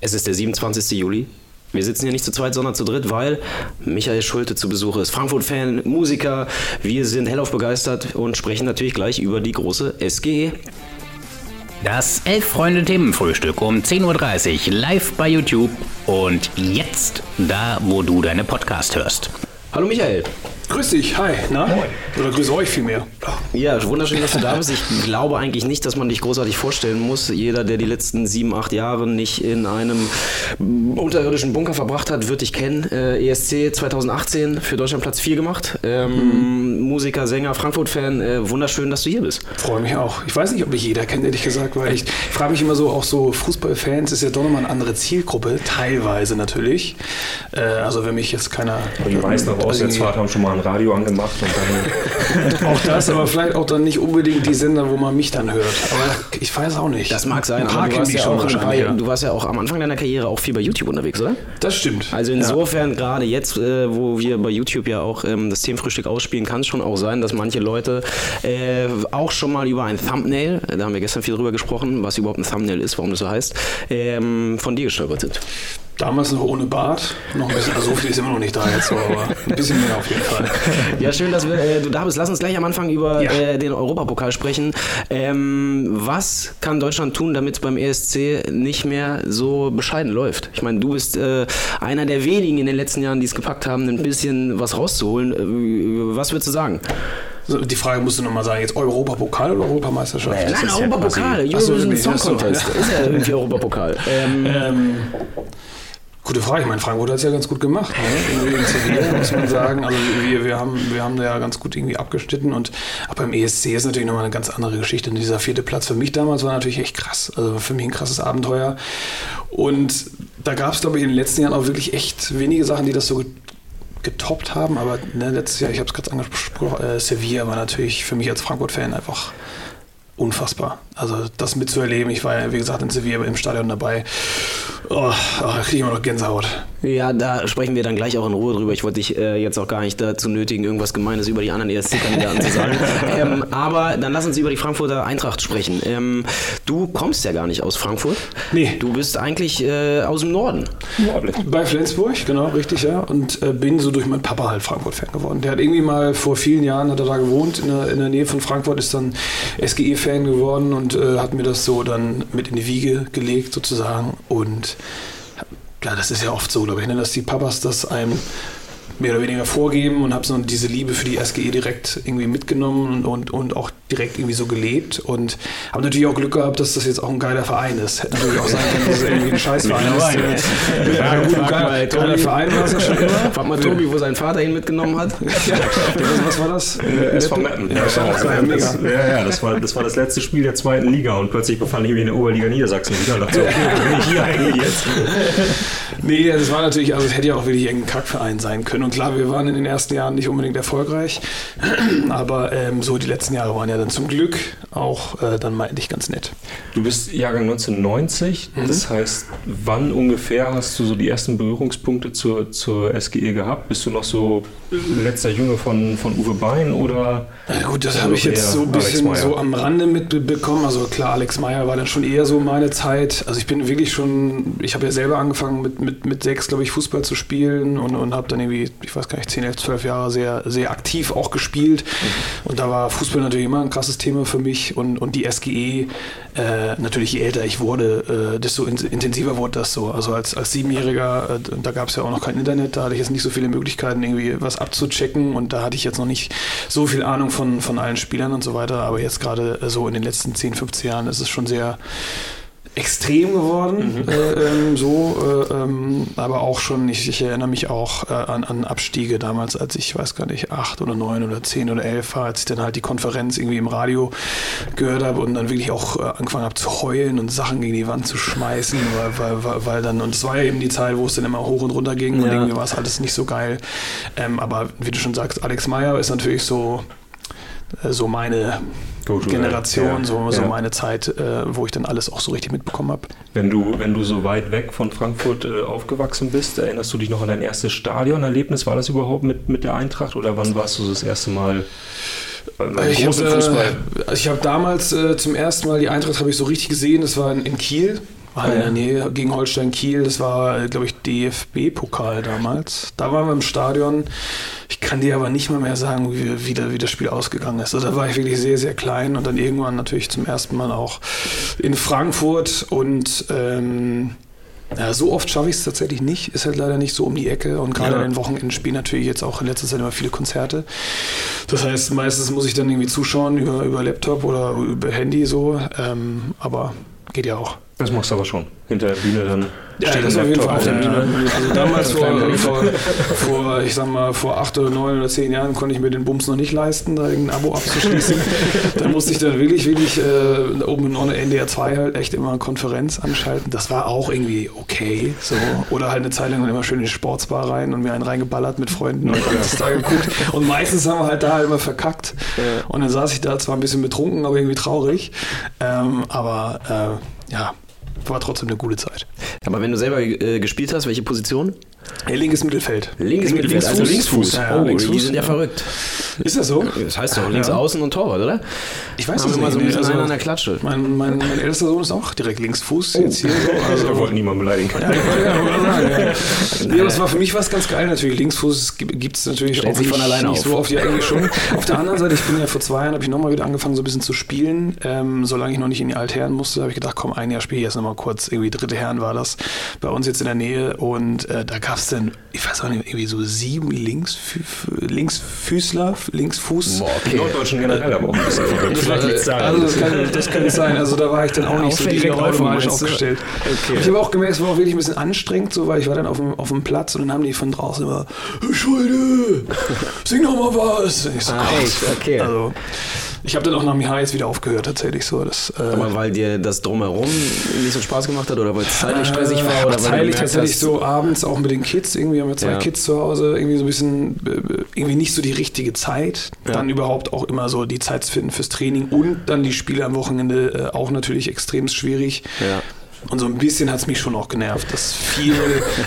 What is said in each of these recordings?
Es ist der 27. Juli. Wir sitzen hier nicht zu zweit, sondern zu dritt, weil Michael Schulte zu Besuch ist. Frankfurt-Fan, Musiker. Wir sind hellauf begeistert und sprechen natürlich gleich über die große SGE. Das Elf-Freunde-Themenfrühstück um 10.30 Uhr live bei YouTube und jetzt da, wo du deine Podcast hörst. Hallo Michael. Grüß dich, hi, na? Moin. Oder grüße euch vielmehr. Ja, wunderschön, dass du da bist. Ich glaube eigentlich nicht, dass man dich großartig vorstellen muss. Jeder, der die letzten sieben, acht Jahre nicht in einem unterirdischen Bunker verbracht hat, wird dich kennen. Äh, ESC 2018 für Deutschland Platz 4 gemacht. Ähm, mhm. Musiker, Sänger, Frankfurt-Fan. Äh, wunderschön, dass du hier bist. Freue mich auch. Ich weiß nicht, ob mich jeder kennt, ehrlich gesagt, weil ich frage mich immer so, auch so Fußballfans ist ja doch nochmal eine andere Zielgruppe, teilweise natürlich. Äh, also wenn mich jetzt keiner... Die meisten auf Auswärtsfahrt haben schon mal ein Radio angemacht und dann... auch das, aber vielleicht auch dann nicht unbedingt die Sender, wo man mich dann hört. Aber ich weiß auch nicht. Das mag sein, aber du warst, ja auch bei, du warst ja auch am Anfang deiner Karriere auch viel bei YouTube unterwegs, oder? Das stimmt. Also insofern ja. gerade jetzt, äh, wo wir bei YouTube ja auch ähm, das Themenfrühstück ausspielen, kann es schon auch sein, dass manche Leute äh, auch schon mal über ein Thumbnail, da haben wir gestern viel drüber gesprochen, was überhaupt ein Thumbnail ist, warum das so heißt, ähm, von dir gestolpert sind. Damals noch ohne Bart, noch ein bisschen, also so viel ist immer noch nicht da jetzt, so, aber ein bisschen mehr auf jeden Fall. Ja, schön, dass wir, äh, du da bist. Lass uns gleich am Anfang über ja. äh, den Europapokal sprechen. Ähm, was kann Deutschland tun, damit es beim ESC nicht mehr so bescheiden läuft? Ich meine, du bist äh, einer der wenigen in den letzten Jahren, die es gepackt haben, ein bisschen was rauszuholen. Äh, was würdest du sagen? Die Frage musst du nochmal sagen, jetzt Europapokal oder Europameisterschaft? Nein, Nein Europapokal, ja Eurovision Song Contest. Ist ja irgendwie Europapokal. Ähm, ähm, Gute Frage. Ich meine, Frankfurt hat es ja ganz gut gemacht. Ne? In Sevilla, muss man sagen. Also wir, wir, haben, wir haben da ja ganz gut irgendwie abgeschnitten. Und auch beim ESC ist natürlich nochmal eine ganz andere Geschichte. Und dieser vierte Platz für mich damals war natürlich echt krass. Also für mich ein krasses Abenteuer. Und da gab es, glaube ich, in den letzten Jahren auch wirklich echt wenige Sachen, die das so getoppt haben. Aber ne, letztes Jahr, ich habe es gerade angesprochen, äh, Sevilla war natürlich für mich als Frankfurt-Fan einfach unfassbar. Also das mitzuerleben, ich war ja wie gesagt in Sevilla im Stadion dabei. Oh, oh, da kriege ich immer noch Gänsehaut. Ja, da sprechen wir dann gleich auch in Ruhe drüber. Ich wollte dich äh, jetzt auch gar nicht dazu nötigen, irgendwas Gemeines über die anderen ESC-Kandidaten zu sagen. Ähm, aber dann lass uns über die Frankfurter Eintracht sprechen. Ähm, du kommst ja gar nicht aus Frankfurt. Nee. Du bist eigentlich äh, aus dem Norden. Bei Flensburg, genau, richtig, ja. Und äh, bin so durch meinen Papa halt Frankfurt-Fan geworden. Der hat irgendwie mal vor vielen Jahren hat er da gewohnt, in der, in der Nähe von Frankfurt, ist dann SGE-Fan geworden und äh, hat mir das so dann mit in die Wiege gelegt sozusagen. Und ja, das ist ja oft so, glaube ich, ne, dass die Papas das einem mehr oder weniger vorgeben und habe so diese Liebe für die SGE direkt irgendwie mitgenommen und, und, und auch direkt irgendwie so gelebt und habe natürlich auch Glück gehabt, dass das jetzt auch ein geiler Verein ist. Hätte natürlich auch sein können, dass es irgendwie ein Scheißverein ist. Ja, ja, gut, ein geiler, geiler Verein war es ja schon immer. Frag mal Tobi, wo sein Vater ihn mitgenommen hat. ja, was war das? Äh, SV Meppen. Ja, das, ja, ja, das war, das war das letzte Spiel der zweiten Liga und plötzlich befand ich mich in der Oberliga Niedersachsen wieder und dachte, okay, wo bin ich hier eigentlich jetzt? nee, das war natürlich, also es hätte ja auch wirklich irgendein Kackverein sein können und klar, wir waren in den ersten Jahren nicht unbedingt erfolgreich, aber ähm, so die letzten Jahre waren ja dann zum Glück auch äh, dann mal endlich ganz nett. Du bist Jahrgang 1990, mhm. das heißt, wann ungefähr hast du so die ersten Berührungspunkte zur, zur SGE gehabt? Bist du noch so letzter Junge von, von Uwe Bein oder? Na gut, das habe ich jetzt so ein bisschen so am Rande mitbekommen. Also klar, Alex Meyer war dann schon eher so meine Zeit. Also ich bin wirklich schon, ich habe ja selber angefangen mit, mit, mit sechs, glaube ich, Fußball zu spielen und, und habe dann irgendwie, ich weiß gar nicht, zehn, elf, zwölf Jahre sehr, sehr aktiv auch gespielt. Mhm. Und da war Fußball natürlich immer ein krasses Thema für mich und, und die SGE, äh, natürlich je älter ich wurde, äh, desto in, intensiver wurde das so. Also als, als Siebenjähriger, äh, da gab es ja auch noch kein Internet, da hatte ich jetzt nicht so viele Möglichkeiten, irgendwie was abzuchecken und da hatte ich jetzt noch nicht so viel Ahnung von, von allen Spielern und so weiter, aber jetzt gerade äh, so in den letzten 10, 15 Jahren ist es schon sehr extrem geworden, mhm. äh, ähm, so, äh, ähm, aber auch schon, ich, ich erinnere mich auch äh, an, an, Abstiege damals, als ich, weiß gar nicht, acht oder neun oder zehn oder elf war, als ich dann halt die Konferenz irgendwie im Radio gehört habe und dann wirklich auch äh, angefangen habe zu heulen und Sachen gegen die Wand zu schmeißen, weil, weil, weil dann, und es war ja eben die Zeit, wo es dann immer hoch und runter ging ja. und irgendwie war es alles nicht so geil, ähm, aber wie du schon sagst, Alex Meyer ist natürlich so, äh, so meine Generation, ja, so, so meine Zeit, äh, wo ich dann alles auch so richtig mitbekommen habe. Wenn du, wenn du so weit weg von Frankfurt äh, aufgewachsen bist, erinnerst du dich noch an dein erstes Stadionerlebnis? War das überhaupt mit, mit der Eintracht oder wann warst du das erste Mal? Äh, ich habe äh, hab damals äh, zum ersten Mal die Eintracht habe ich so richtig gesehen. Das war in, in Kiel War ah, in der Nähe gegen Holstein Kiel. Das war, glaube ich, DFB-Pokal damals. Da waren wir im Stadion. Ich kann dir aber nicht mal mehr sagen, wie, wie, wie das Spiel ausgegangen ist. Also da war ich wirklich sehr, sehr klein und dann irgendwann natürlich zum ersten Mal auch in Frankfurt und ähm, ja, so oft schaffe ich es tatsächlich nicht. Ist halt leider nicht so um die Ecke. Und gerade ja. an den Wochenenden spielen natürlich jetzt auch in letzter Zeit immer viele Konzerte. Das heißt, meistens muss ich dann irgendwie zuschauen über, über Laptop oder über Handy so. Ähm, aber geht ja auch. Das machst du aber schon. Hinter der Bühne dann. Ja, das auf jeden Fall auf der Bühne. Also damals vor, vor, vor, ich sag mal, vor acht oder neun oder zehn Jahren konnte ich mir den Bums noch nicht leisten, da irgendein Abo abzuschließen. da musste ich dann wirklich, wirklich äh, oben in NDR 2 halt echt immer eine Konferenz anschalten. Das war auch irgendwie okay. So. Oder halt eine Zeit lang immer schön in die Sportsbar rein und mir einen reingeballert mit Freunden und alles da geguckt. Und meistens haben wir halt da halt immer verkackt. Und dann saß ich da zwar ein bisschen betrunken, aber irgendwie traurig. Ähm, aber äh, ja, war trotzdem eine gute Zeit. Aber wenn du selber äh, gespielt hast, welche Position? Ja, linkes Mittelfeld. Linkes Mittelfeld, also Linksfuß. Ja, oh, Linksfuß. die sind ja verrückt. Ist das so? Das heißt doch links außen und Torwart, oder? Ich weiß Haben nicht. mal so ein bisschen also, an der Klatsche. Mein, mein, mein ältester Sohn ist auch direkt Linksfuß. Oh. Jetzt hier so. Also, Wir wollten niemanden beleidigen. Ja, ja, ja. ja, das war für mich was ganz geil natürlich. Linksfuß gibt es natürlich Stellt auch sich von alleine nicht auf. so auf die eigene schon. Auf der anderen Seite, ich bin ja vor zwei Jahren, habe ich nochmal wieder angefangen so ein bisschen zu spielen. Ähm, solange ich noch nicht in die Altherren musste, habe ich gedacht, komm, ein Jahr spiele ich jetzt nochmal kurz. Irgendwie dritte Herren war das bei uns jetzt in der Nähe und äh, da gab es dann, ich weiß auch nicht, irgendwie so sieben Linksfü Linksfüßler, Linksfuß. Boah, okay. Norddeutschen generell aber auch ein bisschen also das, kann, das kann sein. Also da war ich dann auch nicht so direkt automatisch aufgestellt. Okay. Ich habe auch gemerkt, es war auch wirklich ein bisschen anstrengend, so, weil ich war dann auf dem, auf dem Platz und dann haben die von draußen immer, Schulde, sing doch mal was. Ich so, ah, echt? Okay. Also, ich habe dann auch nach Jahr jetzt wieder aufgehört, tatsächlich so. Das, äh Aber weil dir das Drumherum nicht so Spaß gemacht hat oder weil es zeitlich stressig war? Oder zeitlich tatsächlich so abends auch mit den Kids, irgendwie haben wir zwei ja. Kids zu Hause, irgendwie so ein bisschen, äh, irgendwie nicht so die richtige Zeit. Ja. Dann überhaupt auch immer so die Zeit zu finden fürs Training und dann die Spiele am Wochenende äh, auch natürlich extrem schwierig. Ja. Und so ein bisschen hat es mich schon auch genervt, dass viel,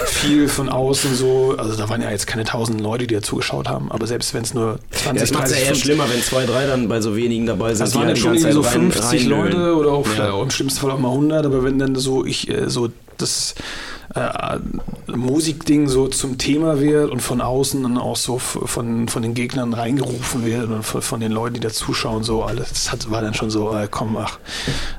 viel von außen so, also da waren ja jetzt keine tausend Leute, die da zugeschaut haben, aber selbst wenn es nur 20, ja, 30, ja eher schlimmer, wenn zwei, drei dann bei so wenigen dabei sind. Das waren ja schon irgendwie so 50 Leute oder auch ja. im schlimmsten Fall auch mal 100, aber wenn dann so ich äh, so das äh, Musikding so zum Thema wird und von außen dann auch so von, von den Gegnern reingerufen wird und von, von den Leuten, die da zuschauen, so alles, das hat, war dann schon so, äh, komm, ach,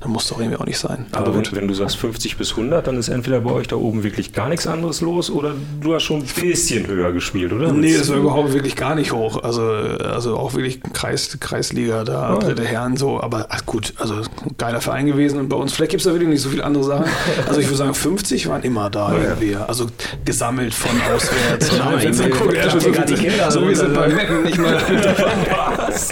das muss doch irgendwie auch nicht sein. Aber, Aber wenn, wenn, du sagst 50 bis 100, dann ist entweder bei euch da oben wirklich gar nichts anderes los oder du hast schon ein bisschen höher gespielt, oder? Nee, das war überhaupt wirklich gar nicht hoch. Also, also auch wirklich Kreis, Kreisliga, da, oh. dritte Herren so. Aber ach gut, also geiler Verein gewesen und bei uns, vielleicht gibt es da wirklich nicht so viele andere Sachen. Also ich würde sagen, 50 waren immer da irgendwie. Also gesammelt von auswärts. Ja, ich guckt, ja, so, die Kinder so wie sind bei Mecken nicht mal was.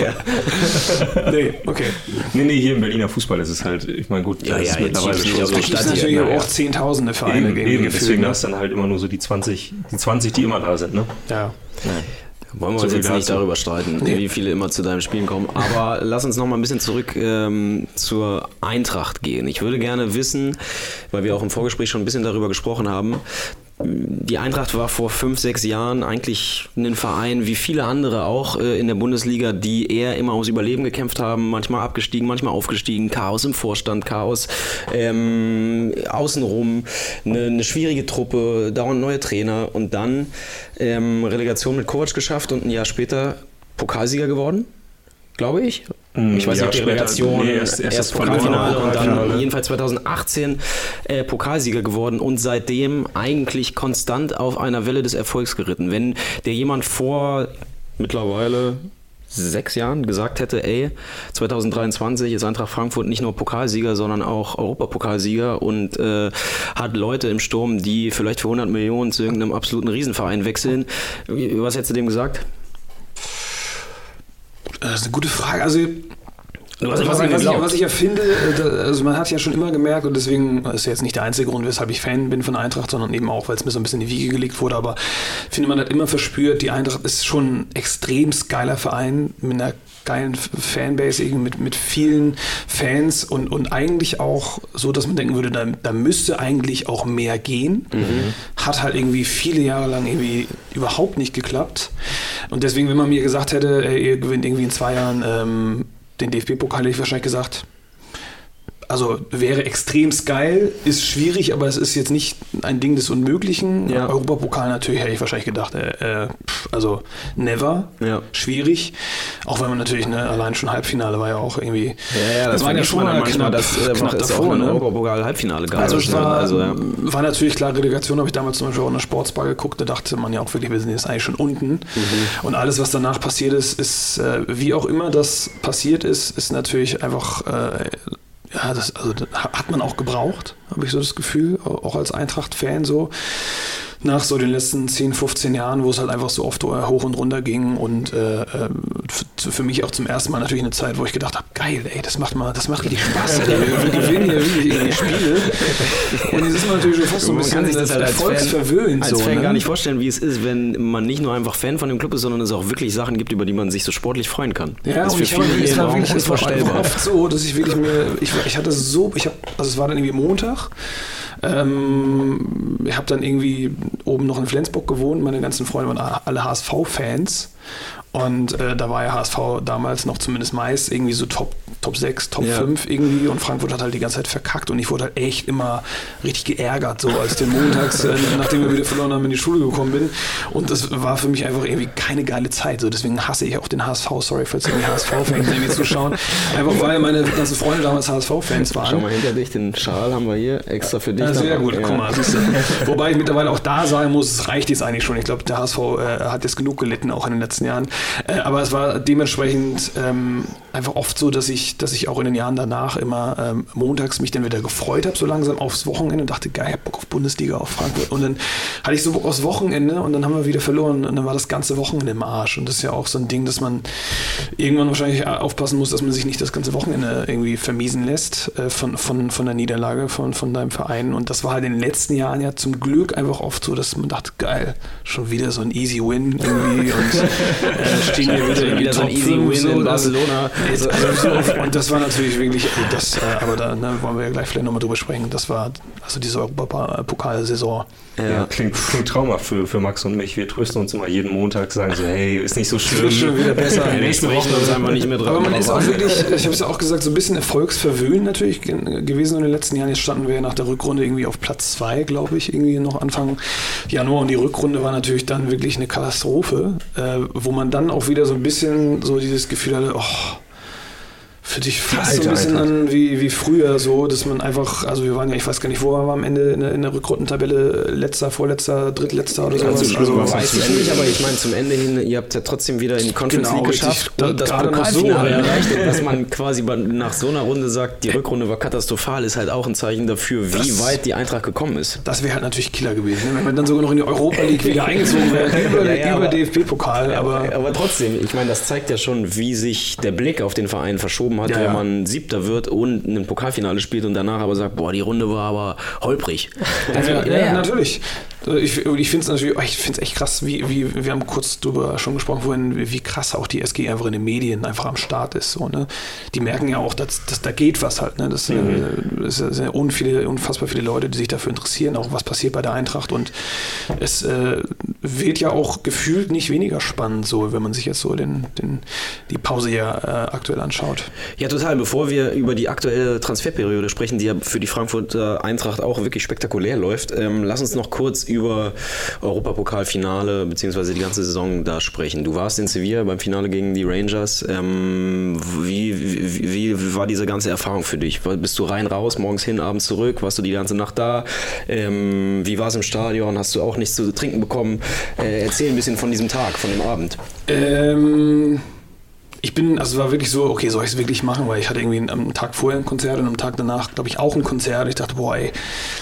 ja. Nee, okay. Nee, nee, hier im Berliner Fußball ist es halt, ich meine, gut, ja, ja, ist mittlerweile schon so. Es gibt natürlich ja. auch zehntausende Vereine. Eben, eben deswegen ne? hast du dann halt immer nur so die 20, die 20, die immer da sind, ne? Ja. ja. Wollen wir uns jetzt nicht darüber streiten, nee. wie viele immer zu deinem Spielen kommen. Aber lass uns noch mal ein bisschen zurück ähm, zur Eintracht gehen. Ich würde gerne wissen, weil wir auch im Vorgespräch schon ein bisschen darüber gesprochen haben, die Eintracht war vor fünf, sechs Jahren eigentlich ein Verein wie viele andere auch äh, in der Bundesliga, die eher immer ums Überleben gekämpft haben, manchmal abgestiegen, manchmal aufgestiegen, Chaos im Vorstand, Chaos ähm, außenrum, eine, eine, schwierige Truppe, dauernd neue Trainer und dann ähm, Relegation mit Kovac geschafft und ein Jahr später Pokalsieger geworden glaube ich. Mm, ich weiß nicht, ob die Relegation nee, erst, erst, erst Pokalfinale und dann jedenfalls 2018 äh, Pokalsieger geworden und seitdem eigentlich konstant auf einer Welle des Erfolgs geritten. Wenn der jemand vor mittlerweile sechs Jahren gesagt hätte, ey, 2023 ist Eintracht Frankfurt nicht nur Pokalsieger, sondern auch Europapokalsieger und äh, hat Leute im Sturm, die vielleicht für 100 Millionen zu irgendeinem absoluten Riesenverein wechseln. Was hättest du dem gesagt? Das ist eine gute Frage. Also was, was, was, ich, was, ich, ja finde, äh, also man hat ja schon immer gemerkt, und deswegen ist ja jetzt nicht der einzige Grund, weshalb ich Fan bin von Eintracht, sondern eben auch, weil es mir so ein bisschen in die Wiege gelegt wurde, aber finde, man hat immer verspürt, die Eintracht ist schon ein extrem geiler Verein mit einer geilen Fanbase, mit, mit vielen Fans und, und eigentlich auch so, dass man denken würde, da, da müsste eigentlich auch mehr gehen. Mhm. Hat halt irgendwie viele Jahre lang irgendwie überhaupt nicht geklappt. Und deswegen, wenn man mir gesagt hätte, ey, ihr gewinnt irgendwie in zwei Jahren ähm, den DFB-Pokal, hätte ich wahrscheinlich gesagt, also wäre extrem geil, ist schwierig, aber es ist jetzt nicht ein Ding des Unmöglichen. Ja. Europapokal natürlich hätte ich wahrscheinlich gedacht, äh, äh also never, ja. schwierig. Auch wenn man natürlich, ne, allein schon Halbfinale war ja auch irgendwie. Ja, ja das, das war ja schon mal knapp, das äh, knapp davor, ne? Europapokal-Halbfinale geil. Also es war, also, ja. war natürlich klar, Relegation habe ich damals zum Beispiel auch in der Sportsbar geguckt, da dachte man ja auch wirklich, wir sind jetzt eigentlich schon unten. Mhm. Und alles, was danach passiert ist, ist, äh, wie auch immer das passiert ist, ist natürlich einfach äh, ja, das also, das hat man auch gebraucht, habe ich so das Gefühl, auch als Eintracht-Fan so nach so den letzten 10, 15 Jahren, wo es halt einfach so oft hoch und runter ging und äh, ähm, für mich auch zum ersten Mal natürlich eine Zeit, wo ich gedacht habe, geil, ey, das macht mal, das macht richtig Spaß, ey, wir gewinnen hier wirklich die Spiele. Und jetzt ist man natürlich schon fast so ein bisschen das halt erfolgsverwöhnt. Als Fan, als Fan ne? gar nicht vorstellen, wie es ist, wenn man nicht nur einfach Fan von dem Club ist, sondern es auch wirklich Sachen gibt, über die man sich so sportlich freuen kann. Ja, das und ich habe, es war wirklich, es war oft so, dass ich wirklich mir, ich, ich hatte so, ich habe, also es war dann irgendwie Montag ähm, ich habe dann irgendwie oben noch in Flensburg gewohnt. Meine ganzen Freunde waren alle HSV-Fans. Und äh, da war ja HSV damals noch zumindest meist irgendwie so Top, Top 6, Top ja. 5 irgendwie. Und Frankfurt hat halt die ganze Zeit verkackt. Und ich wurde halt echt immer richtig geärgert, so als den montags, äh, nachdem wir wieder verloren haben, in die Schule gekommen bin. Und das war für mich einfach irgendwie keine geile Zeit. So, deswegen hasse ich auch den HSV. Sorry, falls irgendwie HSV-Fans irgendwie zuschauen. Einfach weil meine ganzen Freunde damals HSV-Fans waren. Schau mal hinter dich, den Schal haben wir hier extra für dich. Ja, sehr gut, ja. guck mal. Wobei ich mittlerweile auch da sagen muss, es reicht jetzt eigentlich schon. Ich glaube, der HSV äh, hat jetzt genug gelitten, auch in den letzten Jahren. Äh, aber es war dementsprechend ähm, einfach oft so, dass ich, dass ich auch in den Jahren danach immer ähm, montags mich dann wieder gefreut habe, so langsam aufs Wochenende und dachte, geil, Bock auf Bundesliga, auf Frankfurt. Und dann hatte ich so Bock aufs Wochenende und dann haben wir wieder verloren und dann war das ganze Wochenende im Arsch. Und das ist ja auch so ein Ding, dass man irgendwann wahrscheinlich aufpassen muss, dass man sich nicht das ganze Wochenende irgendwie vermiesen lässt äh, von, von, von der Niederlage von, von deinem Verein. Und das war halt in den letzten Jahren ja zum Glück einfach oft so, dass man dachte, geil, schon wieder so ein easy Win irgendwie und äh, stehen hier wieder, wieder so ein easy Win so, in Barcelona. Also, also, und das war natürlich wirklich, das, äh, aber da ne, wollen wir ja gleich vielleicht nochmal drüber sprechen. Das war also diese Europapokalsaison. Ja klingt, klingt traumhaft für, für Max und mich. Wir trösten uns immer jeden Montag, sagen so, hey, ist nicht so schlimm. Ist schon wieder besser. Nächste Woche uns einfach nicht mehr dran. Aber man ist auch wirklich, ich habe es ja auch gesagt, so ein bisschen erfolgsverwöhnt natürlich gewesen in den letzten Jahren. Jetzt standen wir ja nach der Rückrunde irgendwie auf Platz zwei, glaube ich, irgendwie noch Anfang Januar. Und die Rückrunde war natürlich dann wirklich eine Katastrophe, äh, wo man dann auch wieder so ein bisschen so dieses Gefühl hatte, oh, für dich fast so ein bisschen an wie, wie früher, so, dass man einfach, also wir waren ja, ich weiß gar nicht, wo waren wir am Ende in der, in der Rückrundentabelle, letzter, vorletzter, drittletzter oder sowas. Also, also weiß ich nicht, aber ich meine, zum Ende hin, ihr habt ja trotzdem wieder in die Conference genau, League geschafft da, und das Pokalfinale so, erreicht. Ja. Dass man quasi nach so einer Runde sagt, die Rückrunde war katastrophal, ist halt auch ein Zeichen dafür, wie das, weit die Eintracht gekommen ist. Das wäre halt natürlich Killer gewesen, ne? wenn man dann sogar noch in die Europa League wieder eingezogen wäre, über, ja, ja, über DFB-Pokal. Aber, aber trotzdem, ich meine, das zeigt ja schon, wie sich der Blick auf den Verein verschoben hat, ja, wenn man Siebter wird und ein Pokalfinale spielt und danach aber sagt, boah, die Runde war aber holprig. Also, ja, ja, natürlich. Ich, ich finde es natürlich, ich finde echt krass, wie, wie, wir haben kurz darüber schon gesprochen vorhin, wie, wie krass auch die SG einfach in den Medien einfach am Start ist. So, ne? Die merken ja auch, dass, dass da geht was halt. Ne? Das, mhm. das sind ja unviele, unfassbar viele Leute, die sich dafür interessieren, auch was passiert bei der Eintracht. Und es äh, wird ja auch gefühlt nicht weniger spannend, so wenn man sich jetzt so den, den, die Pause ja äh, aktuell anschaut. Ja, total. Bevor wir über die aktuelle Transferperiode sprechen, die ja für die Frankfurter Eintracht auch wirklich spektakulär läuft, ähm, lass uns noch kurz über Europapokalfinale bzw. die ganze Saison da sprechen. Du warst in Sevilla beim Finale gegen die Rangers. Ähm, wie, wie, wie, war diese ganze Erfahrung für dich? Bist du rein, raus, morgens hin, abends zurück? Warst du die ganze Nacht da? Ähm, wie war es im Stadion? Hast du auch nichts zu trinken bekommen? Äh, erzähl ein bisschen von diesem Tag, von dem Abend. Ähm ich bin, also es war wirklich so, okay, soll ich es wirklich machen, weil ich hatte irgendwie am Tag vorher ein Konzert und am Tag danach, glaube ich, auch ein Konzert. Ich dachte, boah, ey.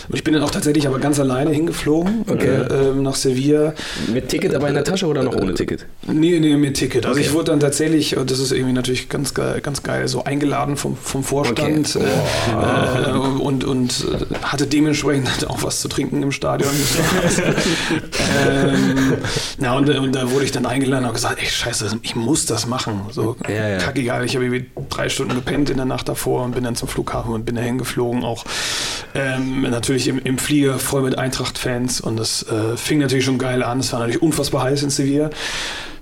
Und ich bin dann auch tatsächlich aber ganz alleine hingeflogen okay. äh, ähm, nach Sevilla. Mit Ticket aber in der Tasche oder noch ohne Ticket? Nee, nee, mit Ticket. Also okay. ich wurde dann tatsächlich, und das ist irgendwie natürlich ganz geil, ganz geil so eingeladen vom, vom Vorstand okay. äh, äh, und, und hatte dementsprechend auch was zu trinken im Stadion. ähm, na, und, und da wurde ich dann eingeladen und gesagt, ey, scheiße, ich muss das machen. So, ja, ja. kackegal. Ich habe irgendwie drei Stunden gepennt in der Nacht davor und bin dann zum Flughafen und bin dahin geflogen. Auch ähm, natürlich im, im, Flieger voll mit Eintracht-Fans und das äh, fing natürlich schon geil an. Es war natürlich unfassbar heiß in Sevilla.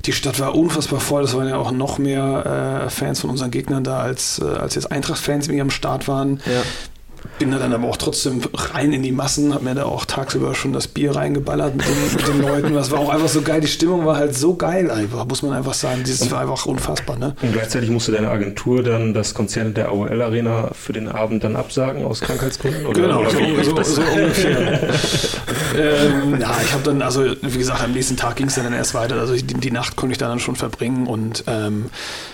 Die Stadt war unfassbar voll. Das waren ja auch noch mehr äh, Fans von unseren Gegnern da, als, äh, als jetzt Eintracht-Fans, die am Start waren. Ja bin da dann aber auch trotzdem rein in die Massen, habe mir da auch tagsüber schon das Bier reingeballert mit den, mit den Leuten. Das war auch einfach so geil. Die Stimmung war halt so geil einfach, muss man einfach sagen. Das war einfach unfassbar. Ne? Und gleichzeitig musste deine Agentur dann das Konzert der AOL Arena für den Abend dann absagen aus Krankheitsgründen? Oder, genau, oder so, so, so, ungefähr. ähm, ja, ich habe dann, also wie gesagt, am nächsten Tag ging es dann erst weiter. Also die, die, Nacht konnte ich da dann schon verbringen und ähm,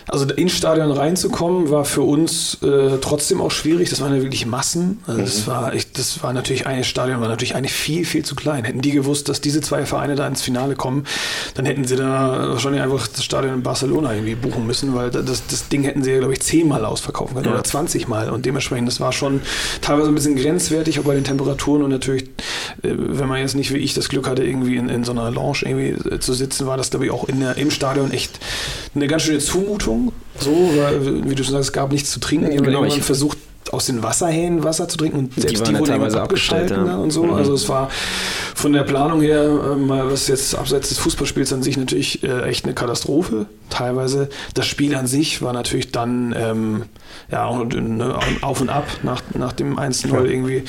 also ins Stadion reinzukommen war für uns äh, trotzdem auch schwierig. Das waren ja wirklich Massen. Also das, mhm. war, ich, das war natürlich ein Stadion, war natürlich eigentlich viel, viel zu klein. Hätten die gewusst, dass diese zwei Vereine da ins Finale kommen, dann hätten sie da wahrscheinlich einfach das Stadion in Barcelona irgendwie buchen müssen, weil das, das Ding hätten sie ja, glaube ich, zehnmal ausverkaufen können ja. oder 20 Mal. Und dementsprechend, das war schon teilweise ein bisschen grenzwertig, auch bei den Temperaturen und natürlich, äh, wenn man jetzt nicht wie ich das Glück hatte, irgendwie in, in so einer Lounge irgendwie äh, zu sitzen, war das, glaube ich, auch in der, im Stadion echt eine ganz schöne Zumutung. So, weil, wie du schon sagst, es gab nichts zu trinken. Genau, ich versucht, aus den Wasserhähnen Wasser zu trinken und selbst die, die wurden teilweise abgeschaltet ja. und so. Mhm. Also es war von der Planung her, äh, was jetzt abseits des Fußballspiels an sich natürlich äh, echt eine Katastrophe. Teilweise das Spiel an sich war natürlich dann ähm, ja ne, auf und ab nach, nach dem 1-0 ja. irgendwie.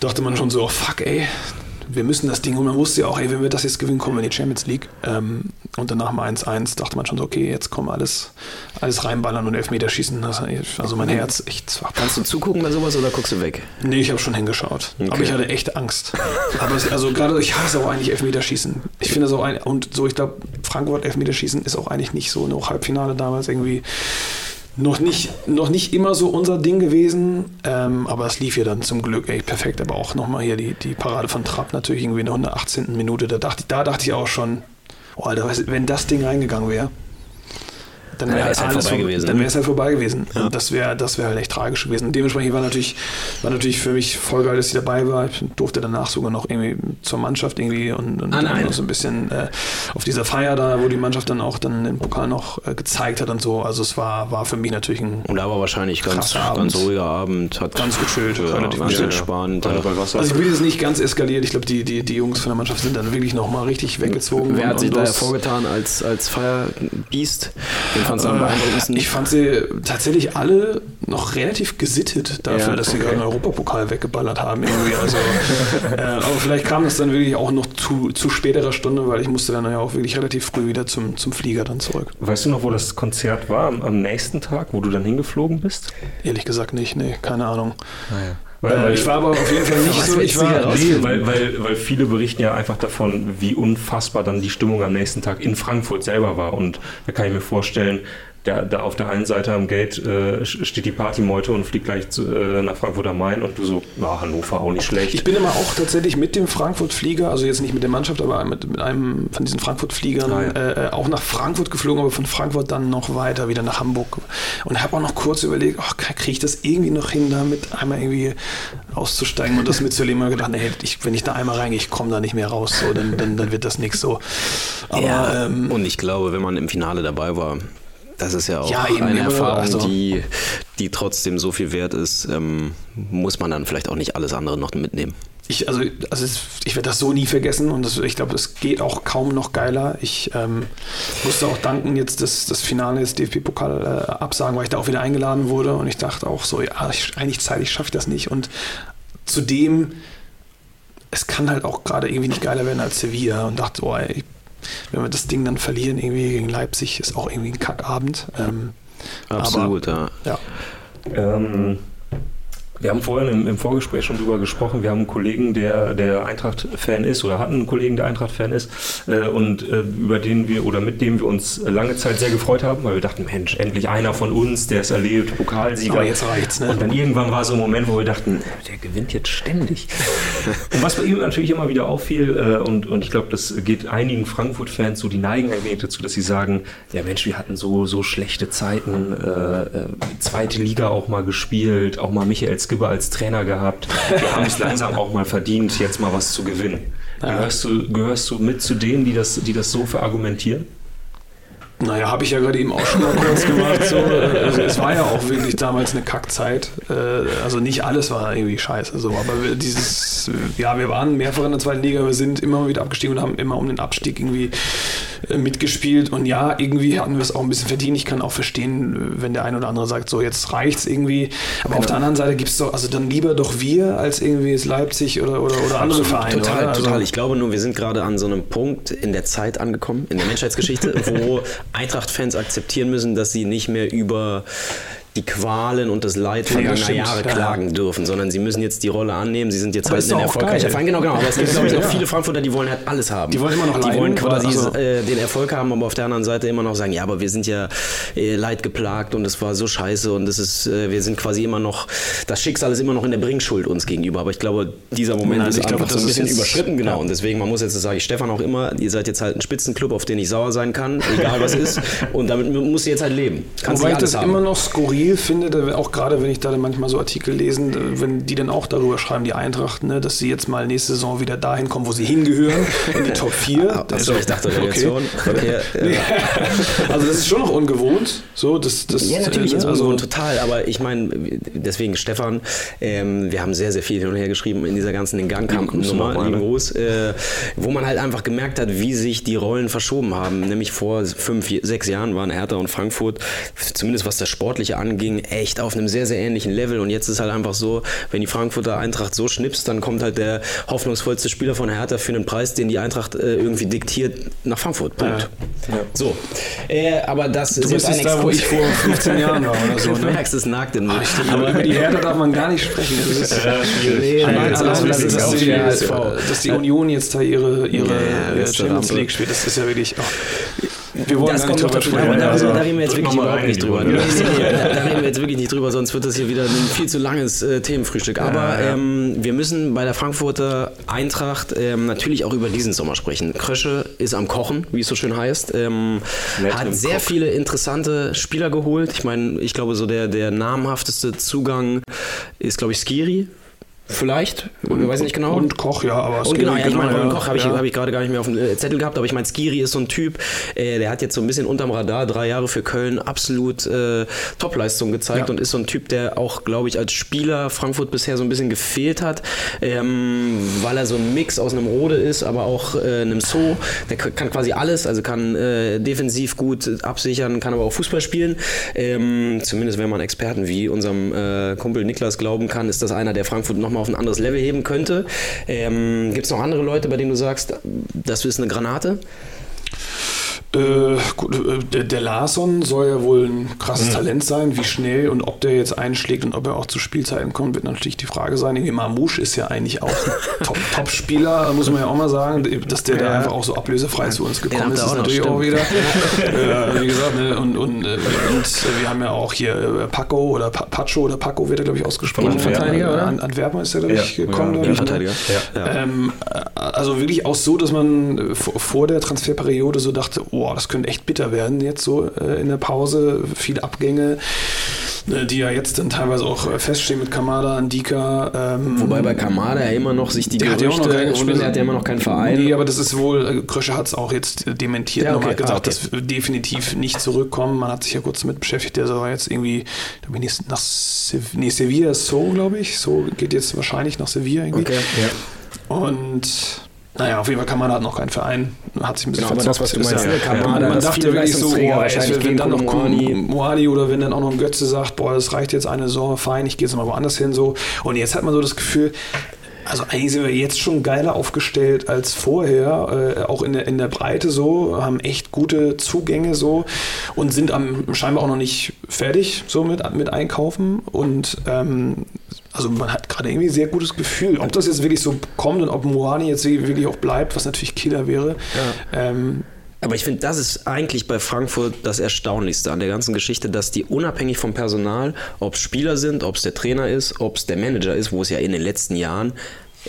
Dachte man schon so, oh fuck, ey, wir müssen das Ding und man wusste ja auch, ey, wenn wir das jetzt gewinnen, kommen wir in die Champions League. Ähm, und dann nach dem 1-1 dachte man schon so, okay, jetzt kommen alles, alles reinballern und Elfmeterschießen. Das, also mein Herz echt. Kannst du zugucken bei sowas oder guckst du weg? Nee, ich habe schon hingeschaut. Okay. Aber ich hatte echt Angst. Aber es, also gerade, ich hasse auch eigentlich Elfmeterschießen. Ich finde das auch ein, und so, ich glaube, Frankfurt Elfmeterschießen ist auch eigentlich nicht so, noch Halbfinale damals irgendwie noch nicht, noch nicht immer so unser Ding gewesen, ähm, aber es lief ja dann zum Glück echt perfekt. Aber auch nochmal hier die, die Parade von Trapp natürlich irgendwie in der 118. Minute. Da dachte, da dachte ich auch schon, oh Alter, wenn das Ding reingegangen wäre, dann wäre ja, es halt vorbei gewesen. Dann wäre es halt vorbei gewesen. Ja. Und das wäre das wär halt echt tragisch gewesen. dementsprechend war natürlich, war natürlich für mich voll geil, dass ich dabei war. Ich durfte danach sogar noch irgendwie zur Mannschaft irgendwie und, und ah, dann noch so ein bisschen äh, auf dieser Feier da, wo die Mannschaft dann auch dann den Pokal noch äh, gezeigt hat und so. Also es war, war für mich natürlich ein. Und da war wahrscheinlich ganz, ganz ruhiger Abend. Hat ganz gechillt, ja, relativ ganz entspannt. Also ich bin jetzt nicht ganz eskaliert. Ich glaube, die, die, die Jungs von der Mannschaft sind dann wirklich nochmal richtig weggezogen. Wer hat sich da hervorgetan als, als Feierbiest? Fandst du am beeindruckendsten? Ich fand sie tatsächlich alle noch relativ gesittet dafür, ja, dass sie gerade einen Europapokal weggeballert haben. Irgendwie. Also, äh, aber vielleicht kam das dann wirklich auch noch zu, zu späterer Stunde, weil ich musste dann ja auch wirklich relativ früh wieder zum, zum Flieger dann zurück. Weißt du noch, wo das Konzert war am, am nächsten Tag, wo du dann hingeflogen bist? Ehrlich gesagt nicht, nee, keine Ahnung. Naja. Ah, weil, äh, ich war aber auf jeden Fall nicht so. Ich war, nee, weil, weil, weil viele berichten ja einfach davon, wie unfassbar dann die Stimmung am nächsten Tag in Frankfurt selber war. Und da kann ich mir vorstellen, der, da auf der einen Seite am Gate äh, steht die Partymeute und fliegt gleich zu, äh, nach Frankfurt am Main und du so, na, Hannover auch nicht schlecht. Ich bin immer auch tatsächlich mit dem Frankfurt-Flieger, also jetzt nicht mit der Mannschaft, aber mit, mit einem von diesen Frankfurt-Fliegern ah, ja. äh, auch nach Frankfurt geflogen, aber von Frankfurt dann noch weiter wieder nach Hamburg. Und habe auch noch kurz überlegt, oh, kriege ich das irgendwie noch hin, damit einmal irgendwie auszusteigen und das mitzuerleben. Und gedacht, nee, ich, wenn ich da einmal reingehe, ich komme da nicht mehr raus, so, dann, dann, dann wird das nichts so. Aber, ja, ähm, und ich glaube, wenn man im Finale dabei war, das ist ja auch ja, eine Erfahrung, also. die, die trotzdem so viel wert ist, ähm, muss man dann vielleicht auch nicht alles andere noch mitnehmen. Ich, also, also ich werde das so nie vergessen und das, ich glaube, das geht auch kaum noch geiler. Ich ähm, musste auch danken, jetzt das, das Finale des DFB-Pokal äh, absagen, weil ich da auch wieder eingeladen wurde und ich dachte auch so, ja, ich, eigentlich Zeit, ich schaffe das nicht. Und zudem, es kann halt auch gerade irgendwie nicht geiler werden als Sevilla und dachte, oh, ey, wenn wir das Ding dann verlieren, irgendwie gegen Leipzig, ist auch irgendwie ein Kackabend. Ähm, Absolut, aber, ja. ja. Ähm, wir haben vorhin im, im, Vorgespräch schon drüber gesprochen. Wir haben einen Kollegen, der, der Eintracht-Fan ist oder hatten einen Kollegen, der Eintracht-Fan ist äh, und äh, über den wir oder mit dem wir uns lange Zeit sehr gefreut haben, weil wir dachten, Mensch, endlich einer von uns, der es erlebt, Pokalsieger. Aber jetzt reicht's, ne? Und dann irgendwann war so ein Moment, wo wir dachten, der gewinnt jetzt ständig. und was bei ihm natürlich immer wieder auffiel äh, und, und ich glaube, das geht einigen Frankfurt-Fans so, die neigen ein wenig dazu, dass sie sagen, ja Mensch, wir hatten so, so schlechte Zeiten, äh, äh, zweite Liga auch mal gespielt, auch mal Michael Skipper als Trainer gehabt. Wir haben es langsam auch mal verdient, jetzt mal was zu gewinnen. Gehörst, du, gehörst du mit zu denen, die das, die das so verargumentieren? Naja, habe ich ja gerade eben auch schon mal kurz gemacht. So. Also es war ja auch wirklich damals eine Kackzeit. Äh, also nicht alles war irgendwie scheiße. So. Aber dieses, ja, wir waren mehrfach in der zweiten Liga, wir sind immer wieder abgestiegen und haben immer um den Abstieg irgendwie äh, mitgespielt und ja, irgendwie hatten wir es auch ein bisschen verdient. Ich kann auch verstehen, wenn der ein oder andere sagt, so jetzt reicht's irgendwie. Aber genau. auf der anderen Seite gibt es doch, also dann lieber doch wir als irgendwie es Leipzig oder, oder, oder andere Vereine. Total, also total. Ich glaube nur, wir sind gerade an so einem Punkt in der Zeit angekommen, in der Menschheitsgeschichte, wo Eintracht-Fans akzeptieren müssen, dass sie nicht mehr über die Qualen und das Leid vergangener ja, Jahre klagen dürfen, sondern sie müssen jetzt die Rolle annehmen. Sie sind jetzt aber halt ein erfolgreicher Verein. Genau, genau. Aber es gibt, glaube ich, auch viele Frankfurter, die wollen halt alles haben. Die wollen immer noch Die leiden, wollen quasi also. äh, den Erfolg haben, aber auf der anderen Seite immer noch sagen, ja, aber wir sind ja äh, leidgeplagt und es war so scheiße und es ist, äh, wir sind quasi immer noch, das Schicksal ist immer noch in der Bringschuld uns gegenüber. Aber ich glaube, dieser Moment Nein, ist einfach glaube, so ein bisschen überschritten, genau. Ja. Und deswegen, man muss jetzt, das sage ich Stefan auch immer, ihr seid jetzt halt ein Spitzenclub, auf den ich sauer sein kann, egal was ist. Und damit muss ihr jetzt halt leben. Kannst Wobei ich das haben. immer noch skurril finde, auch gerade wenn ich da manchmal so Artikel lesen, wenn die dann auch darüber schreiben, die Eintracht, ne, dass sie jetzt mal nächste Saison wieder dahin kommen, wo sie hingehören, in die Top 4. Das also, ich dachte, Relegation. Okay. okay ja. also das ist schon noch ungewohnt. So, das, das, ja, natürlich äh, ist also, ungewohnt, total. Aber ich meine, deswegen Stefan, ähm, wir haben sehr, sehr viel hin und her geschrieben in dieser ganzen Gangkamp-Nummer, lieben Gruß, äh, wo man halt einfach gemerkt hat, wie sich die Rollen verschoben haben. Nämlich vor fünf, sechs Jahren waren Hertha und Frankfurt, zumindest was das Sportliche anging, echt auf einem sehr, sehr ähnlichen Level. Und jetzt ist halt einfach so, wenn die Frankfurter Eintracht so schnipst, dann kommt halt der hoffnungsvollste Spieler von Hertha für einen Preis, den die Eintracht äh, irgendwie diktiert, nach Frankfurt. Punkt. Ja. Ja. So. Äh, aber das du ist jetzt ein da, wo ich vor 15 Jahren war oder so. Du ne? merkst, es nagt in mir. Aber über die Hertha darf man gar nicht sprechen. Das ist ja, schwierig. Nee, also, das, das, ist, dass, die, dass die Union jetzt da ihre, ihre ja, Champions League spielt, das ist ja wirklich... Oh. Wir wollen das kommt noch dazu. Da, da, da reden wir jetzt wirklich überhaupt nicht drüber. Ne? da, reden wir jetzt wirklich nicht drüber, sonst wird das hier wieder ein viel zu langes äh, Themenfrühstück. Aber ähm, wir müssen bei der Frankfurter Eintracht ähm, natürlich auch über diesen Sommer sprechen. Krösche ist am Kochen, wie es so schön heißt. Ähm, hat sehr Koch. viele interessante Spieler geholt. Ich meine, ich glaube, so der, der namhafteste Zugang ist, glaube ich, Skiri Vielleicht, und, ich weiß nicht genau. Und Koch, ja, aber Und genau, ja, ich meine, genau, ja, Koch habe ich, ja. hab ich gerade gar nicht mehr auf dem äh, Zettel gehabt, aber ich meine, Skiri ist so ein Typ, äh, der hat jetzt so ein bisschen unterm Radar drei Jahre für Köln absolut äh, Topleistung gezeigt ja. und ist so ein Typ, der auch, glaube ich, als Spieler Frankfurt bisher so ein bisschen gefehlt hat, ähm, weil er so ein Mix aus einem Rode ist, aber auch äh, einem So. Der kann quasi alles, also kann äh, defensiv gut absichern, kann aber auch Fußball spielen. Ähm, zumindest wenn man Experten wie unserem äh, Kumpel Niklas glauben kann, ist das einer, der Frankfurt noch nochmal auf ein anderes Level heben könnte. Ähm, Gibt es noch andere Leute, bei denen du sagst, das ist eine Granate? Äh, äh, der, der Larson soll ja wohl ein krasses mhm. Talent sein. Wie schnell und ob der jetzt einschlägt und ob er auch zu Spielzeiten kommt, wird natürlich die Frage sein. Irgendwie Mamouche ist ja eigentlich auch ein Top-Spieler, Top muss man ja auch mal sagen. Dass der ja. da einfach auch so ablösefrei zu uns gekommen ist, ist auch natürlich auch wieder. äh, wie gesagt, ne, und, und, äh, und, wir haben ja auch hier äh, Paco oder pa Pacho oder Paco wird er, glaube ich, ausgesprochen. Verteidiger, oder? An, Antwerpen ist er, glaube ich, ja. gekommen. Ja, ja, Verteidiger. Ja. Ähm, also wirklich auch so, dass man vor der Transferperiode so dachte, oh, das könnte echt bitter werden jetzt so äh, in der Pause. Viele Abgänge, äh, die ja jetzt dann teilweise auch äh, feststehen mit Kamada, Andika. Ähm, Wobei bei Kamada ja immer noch sich die der Gerüchte, hat ja noch der hat ja immer noch keinen Verein. Nee, aber das ist wohl, äh, Krösche hat es auch jetzt dementiert, ja, okay. nochmal gesagt, ah, okay. dass definitiv nicht zurückkommen. Man hat sich ja kurz damit beschäftigt, der soll jetzt irgendwie, da ich, nach nee, Sevilla so, glaube ich. So geht jetzt wahrscheinlich nach Sevilla irgendwie. Okay, ja. Und naja, auf jeden Fall Kamada hat noch keinen Verein. Hat sich ein bisschen genau, aber das, was du meinst, ja, ne, Kamada, man dachte wirklich so, boah, ey, wenn dann noch Moani oder wenn dann auch noch ein Götze sagt, boah, das reicht jetzt eine Saison, fein, ich gehe jetzt mal woanders hin so. Und jetzt hat man so das Gefühl, also eigentlich sind wir jetzt schon geiler aufgestellt als vorher, äh, auch in der, in der Breite so, haben echt gute Zugänge so und sind am scheinbar auch noch nicht fertig so mit, mit Einkaufen und ähm, also man hat gerade irgendwie ein sehr gutes Gefühl. Ob das jetzt wirklich so kommt und ob Moani jetzt wirklich auch bleibt, was natürlich Killer wäre. Ja. Ähm, aber ich finde, das ist eigentlich bei Frankfurt das Erstaunlichste an der ganzen Geschichte, dass die unabhängig vom Personal, ob es Spieler sind, ob es der Trainer ist, ob es der Manager ist, wo es ja in den letzten Jahren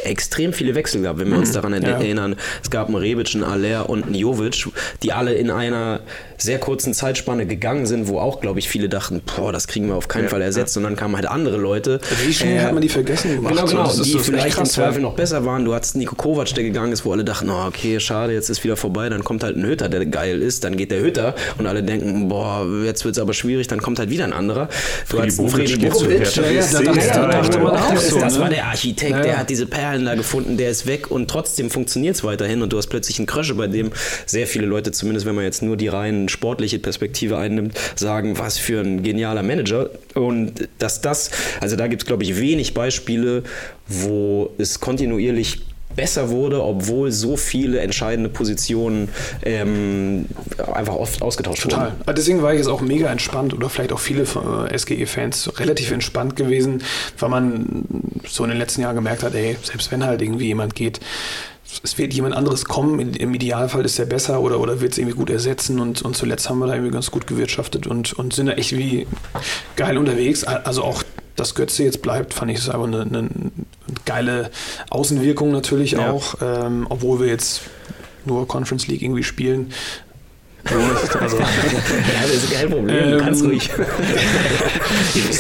extrem viele Wechsel gab, wenn wir uns mhm. daran ja. erinnern. Es gab einen Rebic, einen Aller und einen Jovic, die alle in einer sehr kurzen Zeitspanne gegangen sind, wo auch, glaube ich, viele dachten, boah, das kriegen wir auf keinen ja, Fall ersetzt. Ja. Und dann kamen halt andere Leute. Wie schnell äh, hat man die vergessen gemacht? Genau, genau, so, die so vielleicht krass, im Zweifel noch besser waren. Du hattest Nico Kovac, der gegangen ist, wo alle dachten, oh, okay, schade, jetzt ist wieder vorbei. Dann kommt halt ein Hütter, der geil ist. Dann geht der Hütter und alle denken, boah, jetzt wird es aber schwierig. Dann kommt halt wieder ein anderer. Du Freddy hast einen Freddy Bobic. Ja, ja, das, das, das, das war der Architekt, der hat diese Perle Da gefunden, der ist weg und trotzdem funktioniert es weiterhin und du hast plötzlich einen Krösche, bei dem sehr viele Leute, zumindest wenn man jetzt nur die rein sportliche Perspektive einnimmt, sagen, was für ein genialer Manager. Und dass das, also da gibt es, glaube ich, wenig Beispiele, wo es kontinuierlich besser wurde, obwohl so viele entscheidende Positionen ähm, einfach oft ausgetauscht Total. wurden. Total. Deswegen war ich jetzt auch mega entspannt oder vielleicht auch viele äh, SGE-Fans relativ entspannt gewesen, weil man so in den letzten Jahren gemerkt hat, ey, selbst wenn halt irgendwie jemand geht, es wird jemand anderes kommen, im Idealfall ist er besser oder, oder wird es irgendwie gut ersetzen und, und zuletzt haben wir da irgendwie ganz gut gewirtschaftet und, und sind da echt wie geil unterwegs. Also auch dass Götze jetzt bleibt, fand ich es einfach eine, eine, geile Außenwirkung natürlich ja. auch, ähm, obwohl wir jetzt nur Conference League irgendwie spielen. Also, ja, das ist kein Problem, ähm, du kannst ruhig.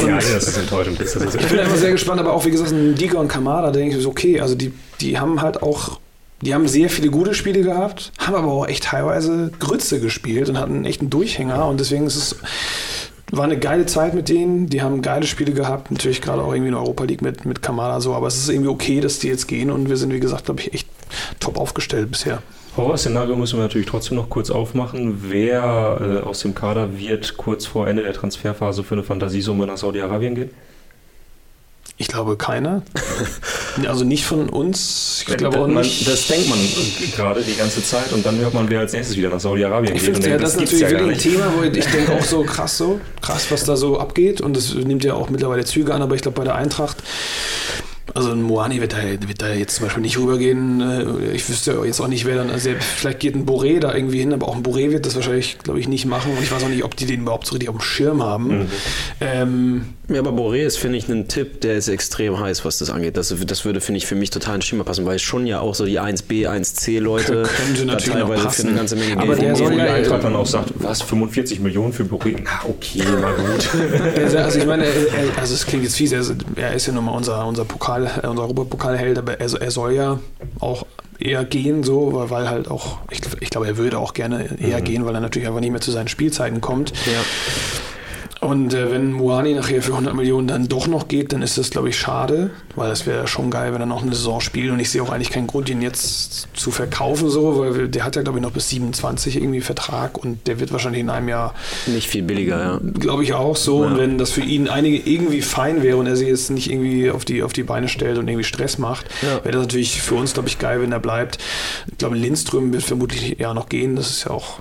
ja, das ist. Das ist ich bin einfach sehr gespannt, aber auch wie gesagt, ein Diga und Kamada, da denke ich, okay, also die, die haben halt auch die haben sehr viele gute Spiele gehabt, haben aber auch echt teilweise Grütze gespielt und hatten echt einen Durchhänger und deswegen ist es war eine geile Zeit mit denen. Die haben geile Spiele gehabt. Natürlich gerade auch irgendwie in der Europa League mit, mit Kamada so. Aber es ist irgendwie okay, dass die jetzt gehen. Und wir sind, wie gesagt, glaube ich, echt top aufgestellt bisher. Horror-Szenario müssen wir natürlich trotzdem noch kurz aufmachen. Wer äh, aus dem Kader wird kurz vor Ende der Transferphase für eine Fantasiesumme nach Saudi-Arabien gehen? Ich glaube keiner. also nicht von uns. Ich glaube auch nicht. Das denkt man gerade die ganze Zeit und dann hört man, wer als nächstes wieder nach Saudi-Arabien geht. Ich finde, ja, das, das ist natürlich ja wirklich ein Thema, wo ich denke auch so krass so, krass, was da so abgeht und das nimmt ja auch mittlerweile Züge an, aber ich glaube bei der Eintracht also ein Moani wird da, wird da jetzt zum Beispiel nicht rübergehen. Äh, ich wüsste jetzt auch nicht, wer dann, also vielleicht geht ein Boré da irgendwie hin, aber auch ein Boré wird das wahrscheinlich, glaube ich, nicht machen. Und ich weiß auch nicht, ob die den überhaupt so richtig auf dem Schirm haben. Mhm. Ähm, ja, aber Boré ist, finde ich, ein Tipp, der ist extrem heiß, was das angeht. Das, das würde, finde ich, für mich total ins Schema passen, weil es schon ja auch so die 1B, 1C-Leute könnte natürlich teilweise für eine ganze Menge Geld Aber der soll ja Eintracht dann auch sagt, was, 45 Millionen für Boré? Na, okay, mal gut. also ich meine, also es klingt jetzt fies, er ist, er ist ja nun mal unser, unser Pokal, äh, unser Europapokalheld, aber er, er soll ja auch eher gehen, so, weil halt auch, ich, ich glaube, er würde auch gerne eher mhm. gehen, weil er natürlich einfach nicht mehr zu seinen Spielzeiten kommt. Ja. Und äh, wenn Muani nachher für 100 Millionen dann doch noch geht, dann ist das, glaube ich, schade, weil das wäre schon geil, wenn er noch eine Saison spielt. Und ich sehe auch eigentlich keinen Grund, ihn jetzt zu verkaufen, so, weil der hat ja, glaube ich, noch bis 27 irgendwie Vertrag und der wird wahrscheinlich in einem Jahr. Nicht viel billiger, ja. Glaube ich auch so. Ja. Und wenn das für ihn einige irgendwie fein wäre und er sich jetzt nicht irgendwie auf die, auf die Beine stellt und irgendwie Stress macht, ja. wäre das natürlich für uns, glaube ich, geil, wenn er bleibt. Ich glaube, Lindström wird vermutlich ja noch gehen. Das ist ja auch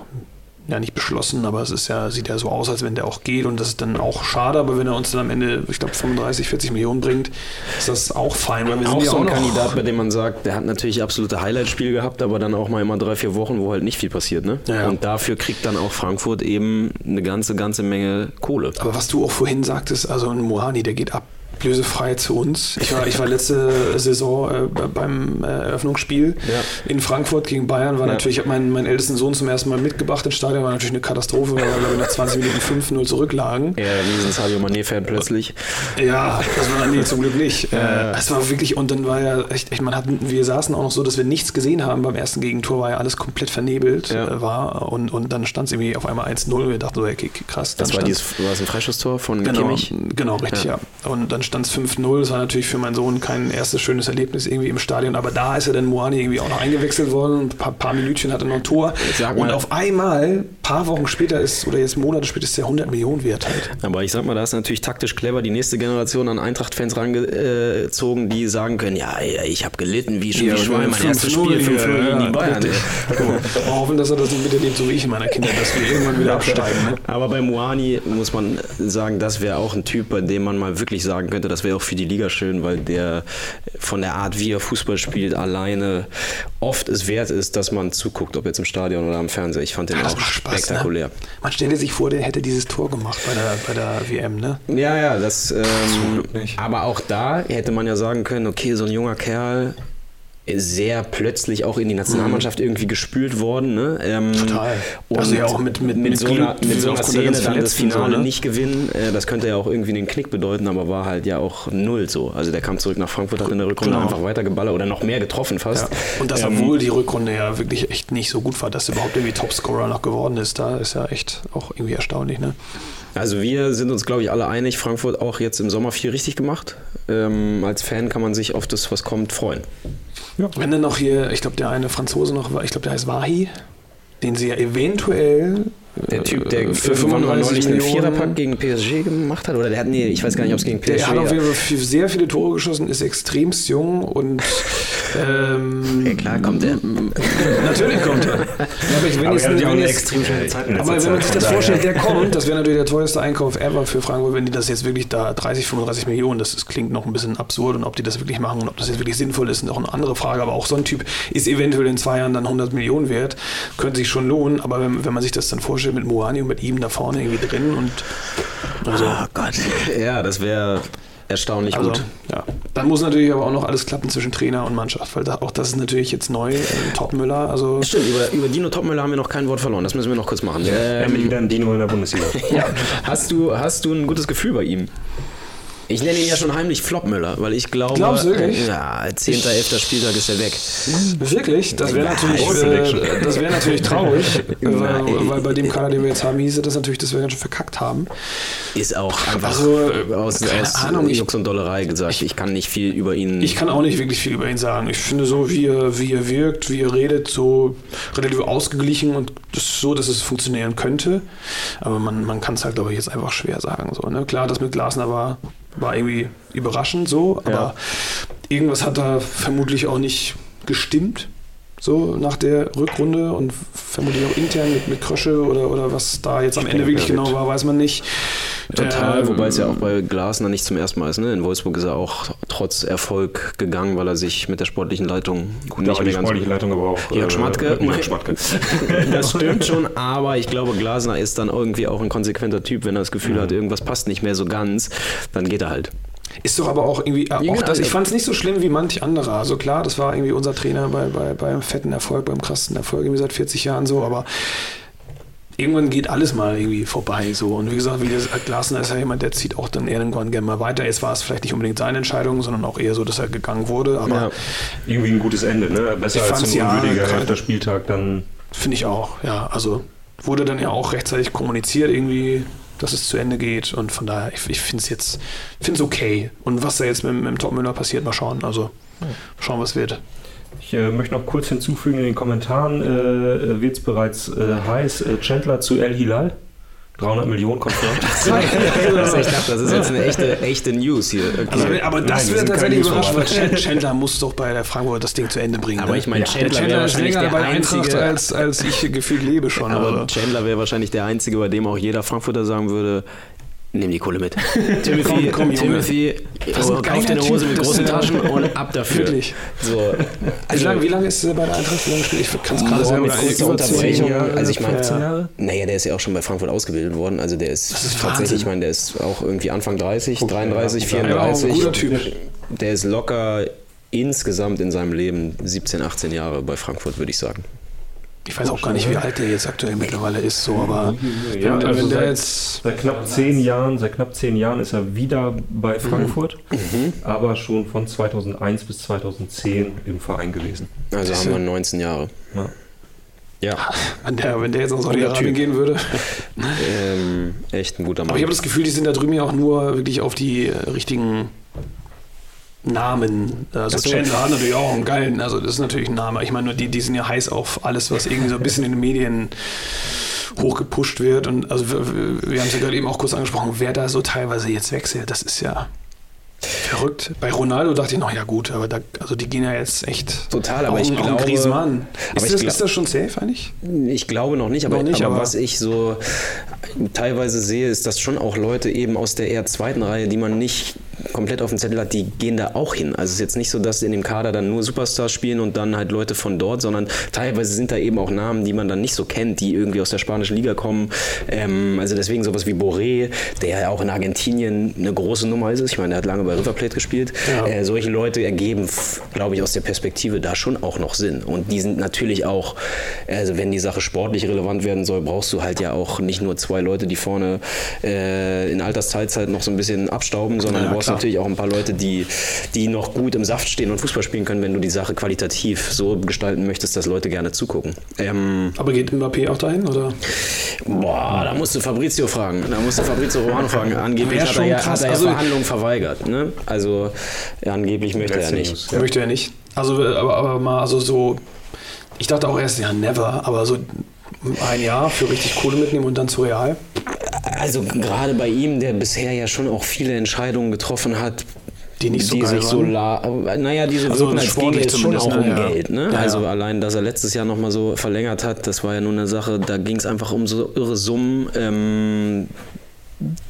ja nicht beschlossen, aber es ist ja, sieht ja so aus, als wenn der auch geht und das ist dann auch schade, aber wenn er uns dann am Ende, ich glaube, 35, 40 Millionen bringt, ist das auch fein. Weil wir auch sind so ein Kandidat, bei dem man sagt, der hat natürlich absolute Highlight-Spiel gehabt, aber dann auch mal immer drei, vier Wochen, wo halt nicht viel passiert. Ne? Ja, ja. Und dafür kriegt dann auch Frankfurt eben eine ganze, ganze Menge Kohle. Aber was du auch vorhin sagtest, also ein Mohani, der geht ab ablösefrei zu uns. Ich war, ich war letzte Saison äh, beim äh, Eröffnungsspiel ja. in Frankfurt gegen Bayern. War ja. natürlich, ich habe meinen, meinen ältesten Sohn zum ersten Mal mitgebracht ins Stadion. War natürlich eine Katastrophe, weil wir, glaube ich, nach 20 Minuten 5-0 zurücklagen. Ja, wie sind Sadio Mané-Fan plötzlich. Ja, das war nee, zum Glück nicht. Ja. Äh, es war wirklich, und dann war ja echt, ich meine, wir saßen auch noch so, dass wir nichts gesehen haben. Beim ersten Gegentor war ja alles komplett vernebelt äh, war. Und, und dann stand es irgendwie auf einmal 1-0. Wir dachten so, okay, krass. Das war, dieses, war das ein Freischusstor von genau, Kimmich? Genau, richtig, ja. Und dann stand es 5-0 das war natürlich für meinen Sohn kein erstes schönes Erlebnis irgendwie im Stadion, aber da ist er dann Moani irgendwie auch noch eingewechselt worden. Ein paar, paar Minütchen hat er noch ein Tor. Und auf einmal, ein paar Wochen später ist, oder jetzt Monate später, ist der 100 Millionen wert halt. Aber ich sag mal, da ist natürlich taktisch clever die nächste Generation an Eintracht-Fans rangezogen, die sagen können, ja, ich habe gelitten wie, ja, wie Schwein, mein erstes Spiel, 5 0 gegen die Bayern. Wir hoffen, dass er das nicht miterlebt, so wie ich in meiner Kindheit, dass wir irgendwann wieder absteigen. Ne? Aber bei Moani muss man sagen, das wäre auch ein Typ, bei dem man mal wirklich sagen könnte, das wäre auch für die Liga schön, weil der von der Art, wie er Fußball spielt, alleine oft es wert ist, dass man zuguckt, ob jetzt im Stadion oder am Fernseher. Ich fand den ja, auch Spaß, ne? spektakulär. Ne? Man stelle sich vor, der hätte dieses Tor gemacht bei der, bei der WM, ne? Ja, ja, das. Ähm, aber auch da hätte man ja sagen können, okay, so ein junger Kerl sehr plötzlich auch in die Nationalmannschaft mhm. irgendwie gespült worden. Ne? Ähm, Total. Und also ja auch mit, mit, mit, so einer, mit so einer Szene dann das Finale so, ne? nicht gewinnen, äh, das könnte ja auch irgendwie den Knick bedeuten, aber war halt ja auch null so. Also der kam zurück nach Frankfurt, hat in der Rückrunde genau. einfach weitergeballert oder noch mehr getroffen fast. Ja. Und das, ähm, obwohl die Rückrunde ja wirklich echt nicht so gut war, dass er überhaupt irgendwie Topscorer noch geworden ist, da ist ja echt auch irgendwie erstaunlich. Ne? Also wir sind uns, glaube ich, alle einig, Frankfurt auch jetzt im Sommer viel richtig gemacht. Ähm, als Fan kann man sich auf das, was kommt, freuen. Ja. Wenn dann noch hier, ich glaube, der eine Franzose noch war, ich glaube, der heißt Wahi, den sie ja eventuell der Typ, der äh, für 35 einen Viererpack gegen PSG gemacht hat, oder der hat, nee, ich weiß gar nicht, ob es gegen PSG war. Der hat auf jeden Fall sehr viele Tore geschossen, ist extremst jung und ähm, ja, klar kommt er. natürlich kommt er. Ja, aber ich, wenn aber, extrem Zeit aber wenn man sich das vorstellt, der kommt, das wäre natürlich der teuerste Einkauf ever für Frankfurt, wenn die das jetzt wirklich da 30, 35 Millionen, das, das klingt noch ein bisschen absurd und ob die das wirklich machen und ob das jetzt wirklich sinnvoll ist, ist noch eine andere Frage, aber auch so ein Typ ist eventuell in zwei Jahren dann 100 Millionen wert, könnte sich schon lohnen, aber wenn, wenn man sich das dann vorstellt, mit Moani und mit ihm da vorne irgendwie drin und also, oh Gott. Ja, das wäre erstaunlich also, gut. Ja. Dann muss natürlich aber auch noch alles klappen zwischen Trainer und Mannschaft, weil da, auch das ist natürlich jetzt neu. Äh, Topmüller, also. Stimmt, über, über Dino Topmüller haben wir noch kein Wort verloren. Das müssen wir noch kurz machen. Ähm, ja, wieder ein Dino in der Bundesliga. ja. Hast du, hast du ein gutes Gefühl bei ihm? Ich nenne ihn ja schon heimlich Flopmüller, weil ich glaube, Glaubst du wirklich? ja, 10. 11. Spieltag ist er weg. Wirklich? Das wäre natürlich, äh, das wär natürlich traurig, weil, weil, bei dem Kader, den wir jetzt haben, hieß das natürlich, dass wir ganz schön verkackt haben. Ist auch einfach also, aus, aus Ahnung, Jux und Dollerei gesagt. Ich kann nicht viel über ihn... Ich kann auch nicht wirklich viel über ihn sagen. Ich finde so, wie er, wie er wirkt, wie er redet, so relativ ausgeglichen und so, dass es funktionieren könnte. Aber man, man kann es halt, glaube ich, jetzt einfach schwer sagen. So, ne? Klar, das mit Glasner war war irgendwie überraschend so, aber ja. irgendwas hat da vermutlich auch nicht gestimmt, so nach der Rückrunde und vermutlich auch intern mit, mit Krösche oder, oder was da jetzt am Ende wirklich genau war, weiß man nicht. Total, ähm, wobei es ja auch bei Glasner nicht zum ersten Mal ist. Ne? In Wolfsburg ist er auch trotz Erfolg gegangen, weil er sich mit der sportlichen Leitung Gut, nicht mehr die sportliche Leitung aber auch Jörg Schmatke. Äh, Schmatke. das stimmt schon, aber ich glaube, Glasner ist dann irgendwie auch ein konsequenter Typ, wenn er das Gefühl mhm. hat, irgendwas passt nicht mehr so ganz, dann geht er halt. Ist doch aber auch irgendwie, äh, auch das, ich fand es nicht so schlimm wie manch anderer. Also klar, das war irgendwie unser Trainer bei, bei, beim fetten Erfolg, beim krassen Erfolg, irgendwie seit 40 Jahren so, aber irgendwann geht alles mal irgendwie vorbei. So. Und wie gesagt, wie das Glasner ist ja jemand, der zieht auch dann irgendwann gerne mal weiter. Jetzt war es vielleicht nicht unbedingt seine Entscheidung, sondern auch eher so, dass er gegangen wurde. Aber ja. irgendwie ein gutes Ende, ne? Besser als ein unwürdiger ja, Spieltag dann. Finde ich auch, ja. Also wurde dann ja auch rechtzeitig kommuniziert, irgendwie dass es zu Ende geht. Und von daher, ich, ich finde es jetzt find's okay. Und was da jetzt mit, mit dem Topmüller passiert, mal schauen. Also schauen, was wird. Ich äh, möchte noch kurz hinzufügen, in den Kommentaren äh, äh wird es bereits äh, heiß, äh, Chandler zu El Hilal. 300 Millionen confirmed. also ich dachte, das ist jetzt eine echte, echte News hier. Okay. Also, aber das wäre tatsächlich überraschend, weil Chandler muss doch bei der Frankfurt das Ding zu Ende bringen. Aber ne? ich meine, ja, Chandler, Chandler wäre wahrscheinlich der einzige, als, als ich gefühlt lebe schon. Aber also. Chandler wäre wahrscheinlich der einzige, bei dem auch jeder Frankfurter sagen würde, Nimm die Kohle mit. Timothy, komm, komm, Timothy oh, kauf dir eine Hose mit großen Taschen und ab dafür. Wirklich. So. Also, wie lange wie lang ist er bei der Eintracht? Wie lange spielt? Ich kann es gerade sagen. Mit kurzer Unterbrechung. Also ich meine, ja. naja, der ist ja auch schon bei Frankfurt ausgebildet worden. Also der ist, ist tatsächlich, ich meine, der ist auch irgendwie Anfang 30, okay, 33, ja. 34. Ja, guter Typ. Der ist locker insgesamt in seinem Leben 17, 18 Jahre bei Frankfurt, würde ich sagen. Ich weiß auch gar nicht, wie alt der jetzt aktuell mittlerweile ist, so, aber ja, wenn, also wenn der seit, jetzt seit knapp zehn Jahren, seit knapp zehn Jahren ist er wieder bei Frankfurt, mhm. aber schon von 2001 bis 2010 im Verein gewesen. Also haben wir 19 Jahre. Ja. Ja. Wenn der, wenn der jetzt nach Saudi-Arabien gehen würde. ähm, echt ein guter Mann. Aber ich habe das Gefühl, die sind da drüben ja auch nur wirklich auf die richtigen Namen. Also so. Chandler hat natürlich auch einen geilen, also das ist natürlich ein Name. Ich meine, die, die sind ja heiß auf alles, was irgendwie so ein bisschen in den Medien hochgepusht wird. Und also wir, wir haben es ja gerade eben auch kurz angesprochen, wer da so teilweise jetzt wechselt, das ist ja Verrückt. Bei Ronaldo dachte ich noch, ja gut, aber da, also die gehen ja jetzt echt. Total, aber ich glaube. Ist, das, ist das schon safe eigentlich? Ich glaube noch nicht, aber, noch nicht, aber, aber, was ich so teilweise sehe, ist, dass schon auch Leute eben aus der eher zweiten Reihe, die man nicht komplett auf dem Zettel hat, die gehen da auch hin. Also es ist jetzt nicht so, dass in dem Kader dann nur Superstars spielen und dann halt Leute von dort, sondern teilweise sind da eben auch Namen, die man dann nicht so kennt, die irgendwie aus der spanischen Liga kommen. Ähm, also deswegen sowas wie Boré, der ja auch in Argentinien eine große Nummer ist. Ich meine, der hat lange bei River Plate gespielt. Ja. Äh, solche Leute ergeben, glaube ich, aus der Perspektive da schon auch noch Sinn. Und die sind natürlich auch, also wenn die Sache sportlich relevant werden soll, brauchst du halt ja auch nicht nur zwei Leute, die vorne äh, in Altersteilzeit noch so ein bisschen abstauben, sondern ja, du brauchst klar. natürlich auch ein paar Leute, die, die noch gut im Saft stehen und Fußball spielen können, wenn du die Sache qualitativ so gestalten möchtest, dass Leute gerne zugucken. Ähm, Aber geht Mbappé auch dahin, oder? Boah, da musst du Fabrizio fragen. Da musst du Fabrizio Romano fragen. Angeblich hat er, ja, hat er ja also, Verhandlungen verweigert. Ne? Also ja, angeblich möchte er nicht. Ja. Möchte er nicht. Also, aber, aber mal, also so, ich dachte auch erst, ja, never, aber so ein Jahr für richtig Kohle mitnehmen und dann zu Real? Also gerade bei ihm, der bisher ja schon auch viele Entscheidungen getroffen hat, die nicht so die sich so la naja, diese also wirken als ginge es schon auch um ja. Geld. Ne? Ja, also ja. allein, dass er letztes Jahr nochmal so verlängert hat, das war ja nur eine Sache, da ging es einfach um so irre Summen. Ähm,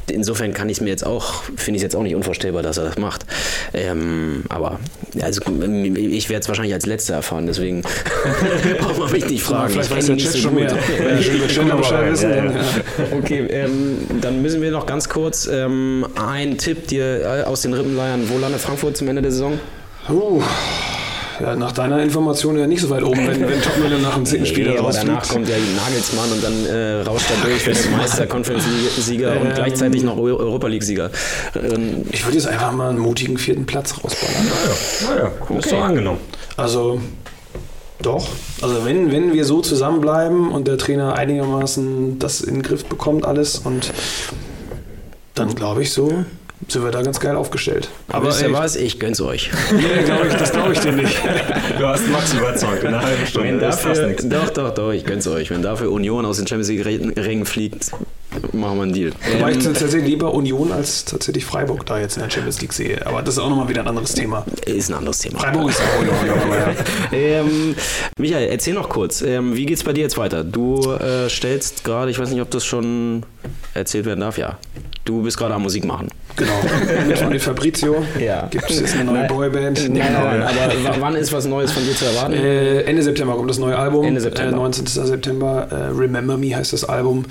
insofern kann ich es mir jetzt auch, finde ich es jetzt auch nicht unvorstellbar, dass er das macht. Ähm, aber also, ich werde es wahrscheinlich als Letzter erfahren, deswegen braucht man mich nicht fragen. Vielleicht weiß der Chat so schon mehr. Okay, ähm, dann müssen wir noch ganz kurz ähm, einen Tipp dir äh, aus den Rippenleiern. Wo landet Frankfurt zum Ende der Saison? Uh, ja, nach deiner Information ja nicht so weit oben, wenn, wenn Topmüller nach dem 10. nee, Spiel aber danach kommt ja Nagelsmann und dann äh, rauscht er durch, wird Meister, Conference-Sieger ähm, und gleichzeitig noch Europa League-Sieger. Ähm, ich würde jetzt einfach mal einen mutigen vierten Platz rausballern. Naja, naja okay. ist doch angenommen. Also, doch. Also wenn, wenn wir so zusammenbleiben und der Trainer einigermaßen das in den Griff bekommt alles und dann glaube ich so sind wir da ganz geil aufgestellt. Aber wisst ihr was? Ich gönn's euch. Nee, glaub ich, das glaube ich dir nicht. Du hast Max überzeugt in einer halben Stunde. Wenn dafür, doch, doch, doch, ich gönn's euch. Wenn dafür Union aus den Champions League-Rängen fliegt, machen wir einen Deal. Wobei ähm, ich tatsächlich lieber Union als tatsächlich Freiburg da jetzt in der Champions League sehe. Aber das ist auch nochmal wieder ein anderes Thema. Ist ein anderes Thema. Freiburg ist auch Union. ähm, Michael, erzähl noch kurz. Ähm, wie geht's bei dir jetzt weiter? Du äh, stellst gerade, ich weiß nicht, ob das schon erzählt werden darf, ja. Du bist gerade am Musik machen. Genau, mit von Fabrizio. Ja. Gibt es jetzt eine neue Boyband? Nein, nein, aber wann ist was Neues von dir zu erwarten? Äh, Ende September kommt das neue Album. Ende September. Äh, 19. September. Äh, Remember Me heißt das Album.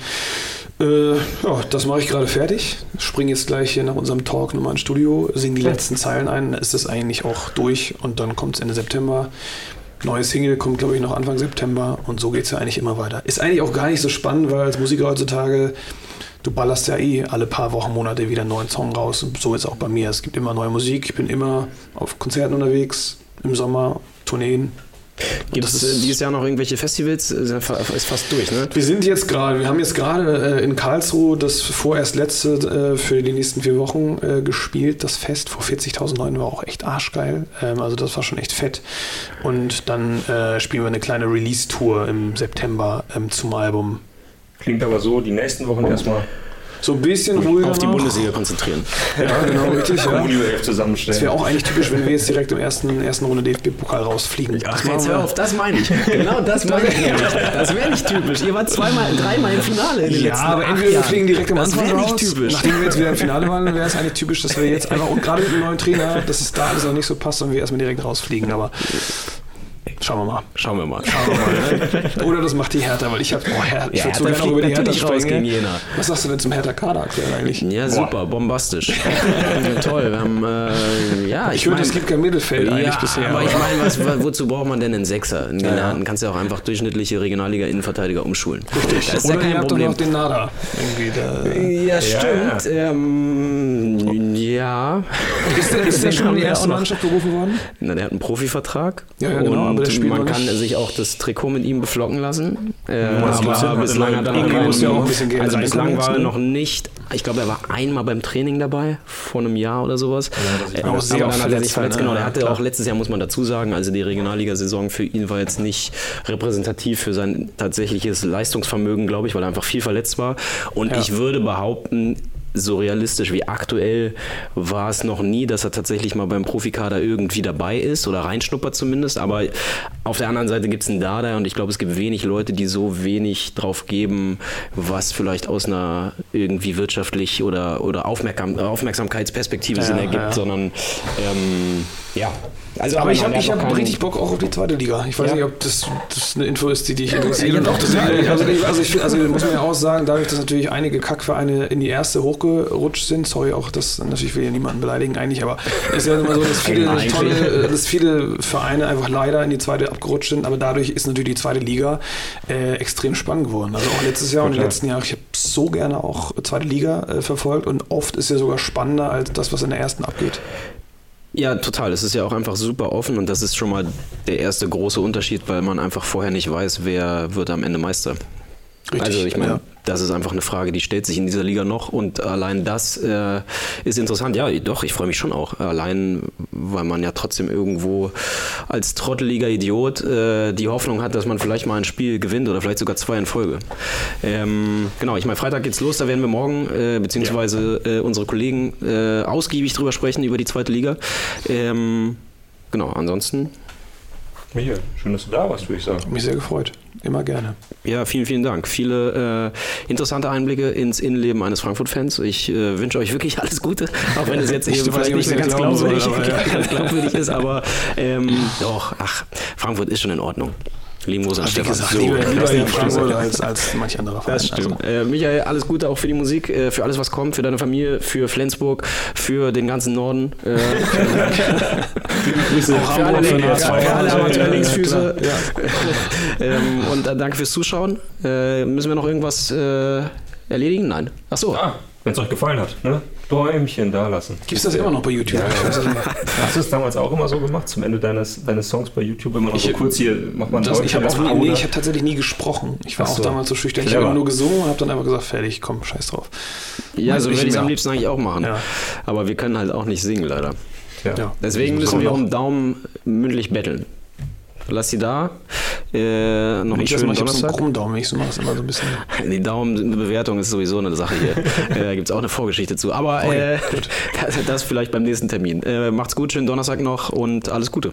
Äh, ja, das mache ich gerade fertig. Springe jetzt gleich hier nach unserem Talk nochmal ins Studio, singe die letzten Zeilen ein, dann ist das eigentlich auch durch und dann kommt es Ende September. Neue Single kommt, glaube ich, noch Anfang September und so geht es ja eigentlich immer weiter. Ist eigentlich auch gar nicht so spannend, weil als Musiker heutzutage, du ballerst ja eh alle paar Wochen, Monate wieder einen neuen Song raus und so ist es auch bei mir. Es gibt immer neue Musik, ich bin immer auf Konzerten unterwegs, im Sommer, Tourneen, Gibt es dieses Jahr noch irgendwelche Festivals? Ist fast durch, ne? Wir sind jetzt gerade, wir haben jetzt gerade äh, in Karlsruhe das vorerst letzte äh, für die nächsten vier Wochen äh, gespielt, das Fest vor 40.000 Leuten war auch echt arschgeil. Ähm, also das war schon echt fett. Und dann äh, spielen wir eine kleine Release-Tour im September ähm, zum Album. Klingt aber so, die nächsten Wochen erstmal so ein bisschen ruhiger auf die noch. Bundesliga konzentrieren. Ja, genau, richtig. ja. zusammenstellen. Das wäre auch eigentlich typisch, wenn wir jetzt direkt im ersten, ersten Runde DFB-Pokal rausfliegen. Ach, jetzt hör auf, das meine ich. Genau das meine ich. Das wäre nicht typisch. Ihr wart zweimal, dreimal im Finale in den Ja, aber entweder wir fliegen direkt am Anfang raus. Nicht typisch. Nachdem wir jetzt wieder im Finale waren, wäre es eigentlich typisch, dass wir jetzt einfach, und gerade mit dem neuen Trainer, dass es da alles noch nicht so passt und wir erstmal direkt rausfliegen. Aber Schauen wir mal. Schauen wir mal. Schauen wir mal. Ne? Oder das macht die Hertha, weil ich habe, oh Herr, ich ja, würde sogar noch über die Hertha sprechen. Gegen Jena. Was sagst du denn zum Hertha-Kader aktuell eigentlich? Ja, Boah. super, bombastisch. Toll, wir haben, äh, ja. Ich, ich höre, es gibt kein Mittelfeld ja, eigentlich bisher. Aber, aber. ich meine, wozu braucht man denn einen Sechser? Einen ja, ja. kannst du ja auch einfach durchschnittliche Regionalliga-Innenverteidiger umschulen. Richtig. Das ist Oder ja kein Problem. noch den Nada. Ja, stimmt. Ähm, ja. Ist der, ist der schon in die erste Mannschaft berufen worden? Na, der hat einen Profivertrag. Ja, ja genau. Und man kann sich auch das Trikot mit ihm beflocken lassen. Äh, aber bislang hat er noch keinen, ja Also bislang war er noch nicht. Ich glaube, er war einmal beim Training dabei, vor einem Jahr oder sowas. Ja, äh, aber dann hat er sich verletzt. Genau, er hatte klar. auch letztes Jahr, muss man dazu sagen, also die Regionalliga-Saison für ihn war jetzt nicht repräsentativ für sein tatsächliches Leistungsvermögen, glaube ich, weil er einfach viel verletzt war. Und ja. ich würde behaupten, so realistisch wie aktuell war es noch nie, dass er tatsächlich mal beim Profikader irgendwie dabei ist oder reinschnuppert zumindest. Aber auf der anderen Seite gibt es einen Dada und ich glaube, es gibt wenig Leute, die so wenig drauf geben, was vielleicht aus einer irgendwie wirtschaftlich oder, oder Aufmerksam Aufmerksamkeitsperspektive ja, Sinn ergibt, ja. sondern ähm, Ja. Also, aber, ich habe hab richtig Bock auch auf die zweite Liga. Ich weiß ja. nicht, ob das, das eine Info ist, die dich interessiert. Ja, doch, das, also, ich, also, ich, also muss man ja auch sagen, dadurch, dass natürlich einige Kackvereine in die erste hochgerutscht sind, sorry auch, das natürlich will ja niemanden beleidigen eigentlich, aber es ist ja immer so, dass viele, tolle, dass viele Vereine einfach leider in die zweite abgerutscht sind, aber dadurch ist natürlich die zweite Liga äh, extrem spannend geworden. Also auch letztes Jahr und im letzten Jahr, ich habe so gerne auch zweite Liga äh, verfolgt und oft ist ja sogar spannender als das, was in der ersten abgeht. Ja, total. Es ist ja auch einfach super offen und das ist schon mal der erste große Unterschied, weil man einfach vorher nicht weiß, wer wird am Ende Meister. Richtig, also ich meine, ja. das ist einfach eine Frage, die stellt sich in dieser Liga noch und allein das äh, ist interessant. Ja, doch, ich freue mich schon auch. Allein, weil man ja trotzdem irgendwo als trotteliger Idiot äh, die Hoffnung hat, dass man vielleicht mal ein Spiel gewinnt oder vielleicht sogar zwei in Folge. Ähm, genau, ich meine, Freitag geht's los, da werden wir morgen, äh, beziehungsweise äh, unsere Kollegen äh, ausgiebig drüber sprechen, über die zweite Liga. Ähm, genau, ansonsten Michael, schön, dass du da warst, würde ich sagen. Mich sehr gefreut. Immer gerne. Ja, vielen, vielen Dank. Viele äh, interessante Einblicke ins Innenleben eines Frankfurt-Fans. Ich äh, wünsche euch wirklich alles Gute, auch wenn es jetzt eben vielleicht nicht mehr ganz glaubwürdig, soll, aber, ja. ganz glaubwürdig ist. Aber ähm, doch, ach, Frankfurt ist schon in Ordnung. Lieben Gruß an Stefan. Gesagt, so, lieber, lieber in Frankfurt als, als manch anderer Verein. Das stimmt. Also. Äh, Michael, alles Gute auch für die Musik, äh, für alles, was kommt, für deine Familie, für Flensburg, für den ganzen Norden. Äh, Grüße auch für alle, für, für alle Amateur-Linksfüße. Ja, ähm, und äh, danke fürs Zuschauen. Äh, müssen wir noch irgendwas äh, erledigen? Nein. Achso. Ah, Wenn es euch gefallen hat, ne? Däumchen da lassen. Gibt es das immer noch bei YouTube? Ja, Hast du es damals auch immer so gemacht, zum Ende deines, deines Songs bei YouTube immer noch ich, so kurz hier, macht man das, Ich habe nee, hab tatsächlich nie gesprochen. Ich war so. auch damals so schüchtern. Ich habe nur gesungen und habe dann einfach gesagt, fertig, komm, scheiß drauf. Ja, so würde ich es am liebsten eigentlich auch machen. Ja. Aber wir können halt auch nicht singen, leider. Ja. Deswegen müssen wir um Daumen mündlich betteln. Lass sie da. Äh, noch einen schönen Donnerstag. Ich Daumen, ich mache es immer so ein bisschen. Die Daumenbewertung ist sowieso eine Sache hier. äh, da gibt es auch eine Vorgeschichte zu. Aber äh, das, das, vielleicht beim nächsten Termin. Äh, macht's gut, schönen Donnerstag noch und alles Gute.